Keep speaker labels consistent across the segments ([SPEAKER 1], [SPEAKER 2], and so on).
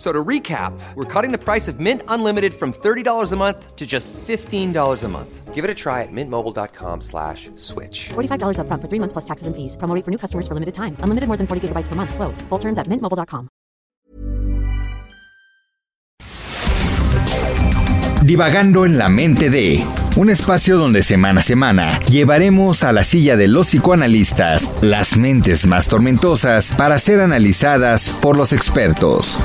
[SPEAKER 1] So to recap, we're cutting the price of Mint Unlimited from $30 a month to just $15 a month.
[SPEAKER 2] Give it a try at mintmobile.com slash switch.
[SPEAKER 3] $45 up front for three months plus taxes and fees. Promo rate for new customers for limited time. Unlimited more than 40 gigabytes per month. Slows. Full terms at mintmobile.com.
[SPEAKER 4] Divagando en la mente de un espacio donde semana a semana llevaremos a la silla de los psicoanalistas las mentes más tormentosas para ser analizadas por los expertos.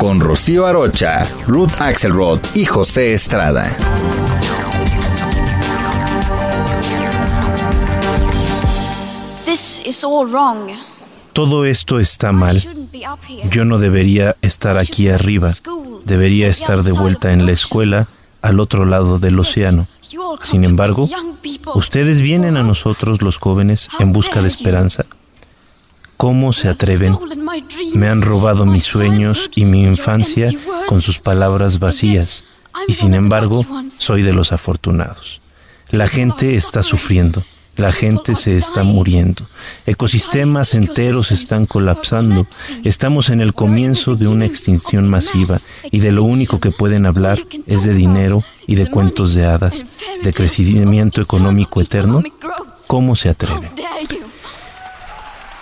[SPEAKER 4] Con Rocío Arocha, Ruth Axelrod y José Estrada.
[SPEAKER 5] This is all wrong.
[SPEAKER 6] Todo esto está mal. Yo no debería estar aquí arriba. Debería estar de vuelta en la escuela al otro lado del océano. Sin embargo, ustedes vienen a nosotros los jóvenes en busca de esperanza. ¿Cómo se atreven? Me han robado mis sueños y mi infancia con sus palabras vacías. Y sin embargo, soy de los afortunados. La gente está sufriendo. La gente se está muriendo. Ecosistemas enteros están colapsando. Estamos en el comienzo de una extinción masiva y de lo único que pueden hablar es de dinero y de cuentos de hadas, de crecimiento económico eterno. ¿Cómo se atreven?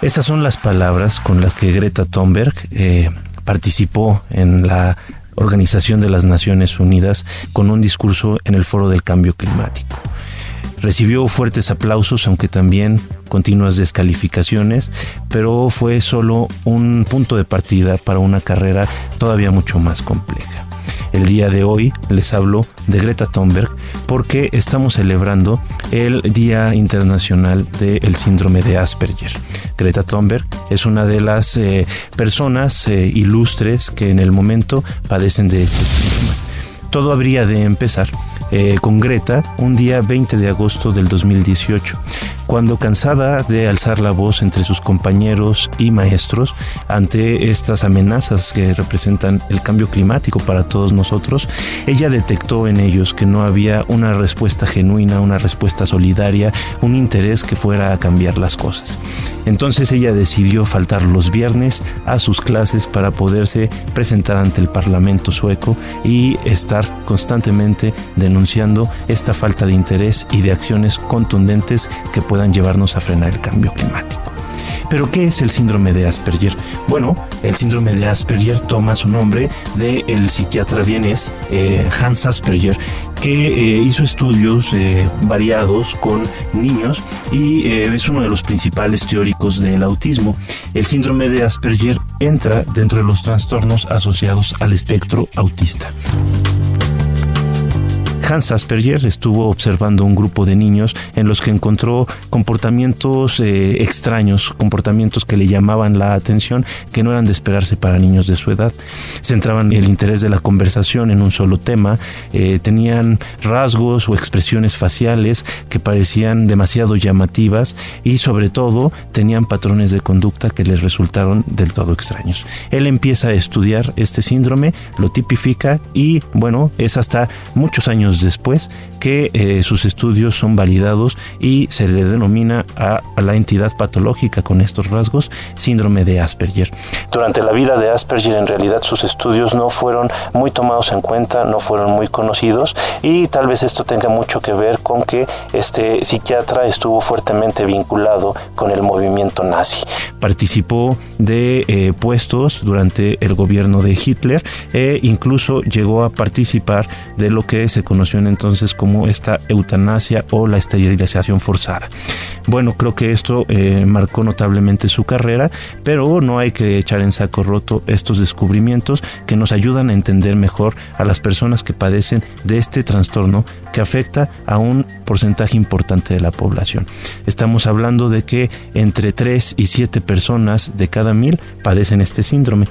[SPEAKER 6] Estas son las palabras con las que Greta Thunberg eh, participó en la Organización de las Naciones Unidas con un discurso en el Foro del Cambio Climático. Recibió fuertes aplausos, aunque también continuas descalificaciones, pero fue solo un punto de partida para una carrera todavía mucho más compleja. El día de hoy les hablo de Greta Thunberg porque estamos celebrando el Día Internacional del Síndrome de Asperger. Greta Thunberg es una de las eh, personas eh, ilustres que en el momento padecen de este síndrome. Todo habría de empezar eh, con Greta un día 20 de agosto del 2018, cuando cansada de alzar la voz entre sus compañeros y maestros ante estas amenazas que representan el cambio climático para todos nosotros, ella detectó en ellos que no había una respuesta genuina, una respuesta solidaria, un interés que fuera a cambiar las cosas. Entonces ella decidió faltar los viernes a sus clases para poderse presentar ante el Parlamento sueco y estar constantemente denunciando esta falta de interés y de acciones contundentes que puedan llevarnos a frenar el cambio climático. Pero ¿qué es el síndrome de Asperger? Bueno, el síndrome de Asperger toma su nombre del psiquiatra vienés eh, Hans Asperger, que eh, hizo estudios eh, variados con niños y es uno de los principales teóricos del autismo. El síndrome de Asperger entra dentro de los trastornos asociados al espectro autista. Hans Asperger estuvo observando un grupo de niños en los que encontró comportamientos eh, extraños, comportamientos que le llamaban la atención, que no eran de esperarse para niños de su edad. Centraban el interés de la conversación en un solo tema, eh, tenían rasgos o expresiones faciales que parecían demasiado llamativas y sobre todo tenían patrones de conducta que les resultaron del todo extraños. Él empieza a estudiar este síndrome, lo tipifica y bueno, es hasta muchos años después que eh, sus estudios son validados y se le denomina a, la entidad patológica con estos rasgos síndrome de Asperger. Durante la vida de Asperger en realidad sus estudios no fueron muy tomados en cuenta, no fueron muy conocidos y tal vez esto tenga mucho que ver con que este psiquiatra estuvo fuertemente vinculado con el movimiento nazi. Participó de eh, puestos durante el gobierno de Hitler e incluso llegó a participar de lo que se entonces como esta eutanasia o la esterilización forzada. Bueno, creo que esto eh, marcó notablemente su carrera, pero no hay que echar en saco roto estos descubrimientos que nos ayudan a entender mejor a las personas que padecen de este trastorno que afecta a un porcentaje importante de la población. Estamos hablando de que entre 3 y 7 personas de cada mil padecen este síndrome.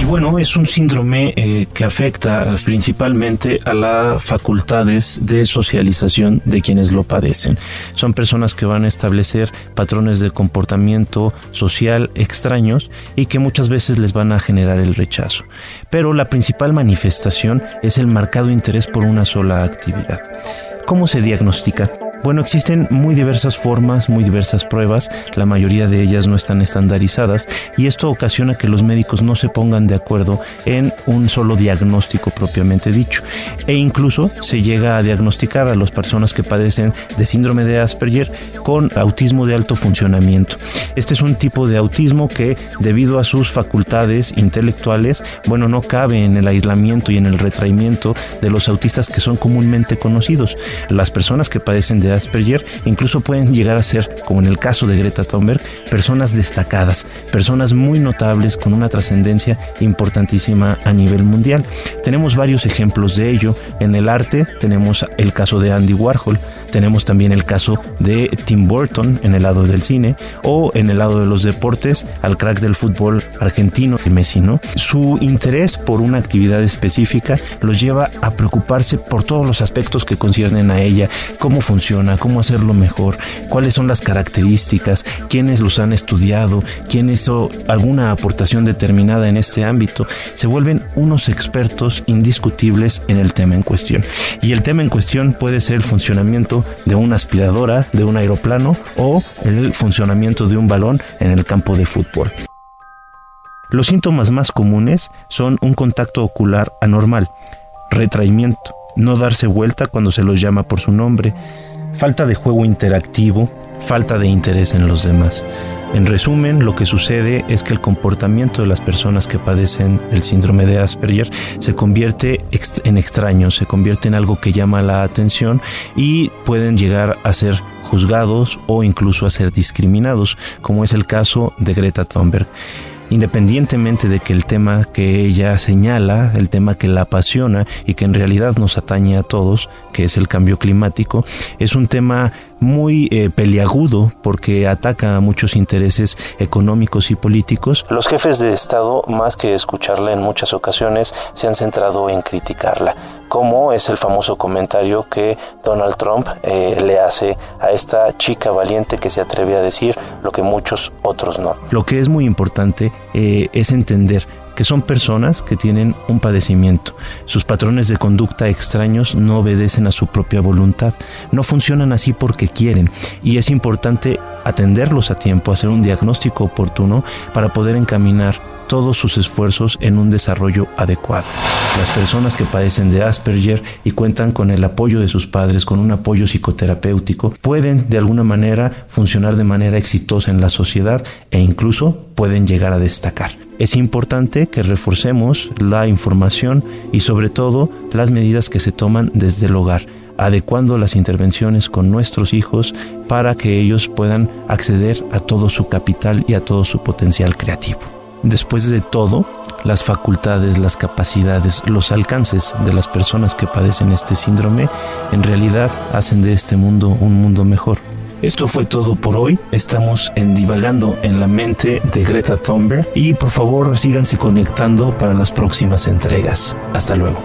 [SPEAKER 6] Y bueno, es un síndrome eh, que afecta principalmente a las facultades de socialización de quienes lo padecen. Son personas que van a establecer patrones de comportamiento social extraños y que muchas veces les van a generar el rechazo. Pero la principal manifestación es el marcado interés por una sola actividad. ¿Cómo se diagnostica? Bueno, existen muy diversas formas, muy diversas pruebas, la mayoría de ellas no están estandarizadas y esto ocasiona que los médicos no se pongan de acuerdo en un solo diagnóstico propiamente dicho. E incluso se llega a diagnosticar a las personas que padecen de síndrome de Asperger con autismo de alto funcionamiento. Este es un tipo de autismo que debido a sus facultades intelectuales, bueno, no cabe en el aislamiento y en el retraimiento de los autistas que son comúnmente conocidos. Las personas que padecen de Asperger incluso pueden llegar a ser, como en el caso de Greta Thunberg, personas destacadas, personas muy notables con una trascendencia importantísima a nivel mundial. Tenemos varios ejemplos de ello. En el arte tenemos el caso de Andy Warhol, tenemos también el caso de Tim Burton en el lado del cine o en el lado de los deportes al crack del fútbol argentino Messi, ¿no? Su interés por una actividad específica los lleva a preocuparse por todos los aspectos que conciernen a ella, cómo funciona, cómo hacerlo mejor, cuáles son las características, quiénes los han estudiado, quién hizo alguna aportación determinada en este ámbito, se vuelven unos expertos indiscutibles en el tema en cuestión. Y el tema en cuestión puede ser el funcionamiento de una aspiradora, de un aeroplano o el funcionamiento de un balón en el campo de fútbol. Los síntomas más comunes son un contacto ocular anormal, retraimiento, no darse vuelta cuando se los llama por su nombre, falta de juego interactivo, falta de interés en los demás. En resumen, lo que sucede es que el comportamiento de las personas que padecen del síndrome de Asperger se convierte en extraño, se convierte en algo que llama la atención y pueden llegar a ser juzgados o incluso a ser discriminados, como es el caso de Greta Thunberg independientemente de que el tema que ella señala, el tema que la apasiona y que en realidad nos atañe a todos, que es el cambio climático, es un tema muy eh, peliagudo porque ataca a muchos intereses económicos y políticos. Los jefes de Estado, más que escucharla en muchas ocasiones, se han centrado en criticarla, como es el famoso comentario que Donald Trump eh, le hace a esta chica valiente que se atreve a decir lo que muchos otros no. Lo que es muy importante eh, es entender que son personas que tienen un padecimiento. Sus patrones de conducta extraños no obedecen a su propia voluntad, no funcionan así porque quieren y es importante atenderlos a tiempo, hacer un diagnóstico oportuno para poder encaminar todos sus esfuerzos en un desarrollo adecuado. Las personas que padecen de Asperger y cuentan con el apoyo de sus padres, con un apoyo psicoterapéutico, pueden de alguna manera funcionar de manera exitosa en la sociedad e incluso pueden llegar a destacar. Es importante que reforcemos la información y sobre todo las medidas que se toman desde el hogar adecuando las intervenciones con nuestros hijos para que ellos puedan acceder a todo su capital y a todo su potencial creativo. Después de todo, las facultades, las capacidades, los alcances de las personas que padecen este síndrome en realidad hacen de este mundo un mundo mejor. Esto fue todo por hoy. Estamos en Divagando en la mente de Greta Thunberg y por favor síganse conectando para las próximas entregas. Hasta luego.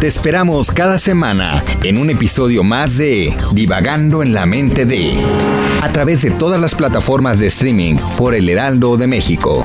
[SPEAKER 4] Te esperamos cada semana en un episodio más de Divagando en la mente de a través de todas las plataformas de streaming por El Heraldo de México.